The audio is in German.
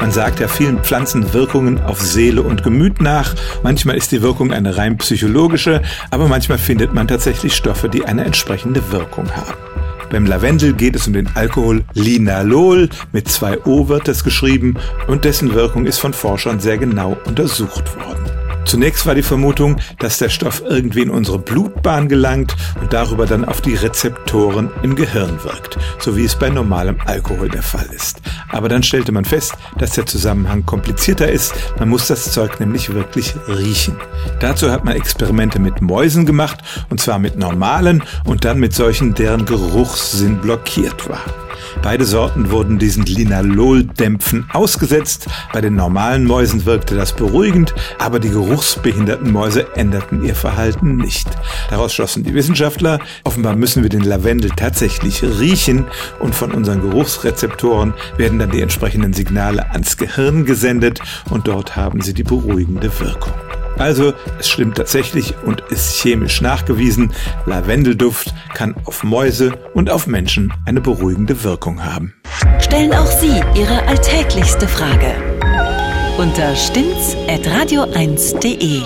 Man sagt ja vielen Pflanzen Wirkungen auf Seele und Gemüt nach. Manchmal ist die Wirkung eine rein psychologische, aber manchmal findet man tatsächlich Stoffe, die eine entsprechende Wirkung haben. Beim Lavendel geht es um den Alkohol Linalol, mit zwei O wird es geschrieben, und dessen Wirkung ist von Forschern sehr genau untersucht worden. Zunächst war die Vermutung, dass der Stoff irgendwie in unsere Blutbahn gelangt und darüber dann auf die Rezeptoren im Gehirn wirkt, so wie es bei normalem Alkohol der Fall ist. Aber dann stellte man fest, dass der Zusammenhang komplizierter ist. Man muss das Zeug nämlich wirklich riechen. Dazu hat man Experimente mit Mäusen gemacht, und zwar mit normalen und dann mit solchen, deren Geruchssinn blockiert war. Beide Sorten wurden diesen Linaloldämpfen ausgesetzt. Bei den normalen Mäusen wirkte das beruhigend, aber die geruchsbehinderten Mäuse änderten ihr Verhalten nicht. Daraus schlossen die Wissenschaftler, offenbar müssen wir den Lavendel tatsächlich riechen und von unseren Geruchsrezeptoren werden dann die entsprechenden Signale ans Gehirn gesendet und dort haben sie die beruhigende Wirkung. Also, es stimmt tatsächlich und ist chemisch nachgewiesen, Lavendelduft kann auf Mäuse und auf Menschen eine beruhigende Wirkung haben. Stellen auch Sie Ihre alltäglichste Frage unter stimmt's@radio1.de.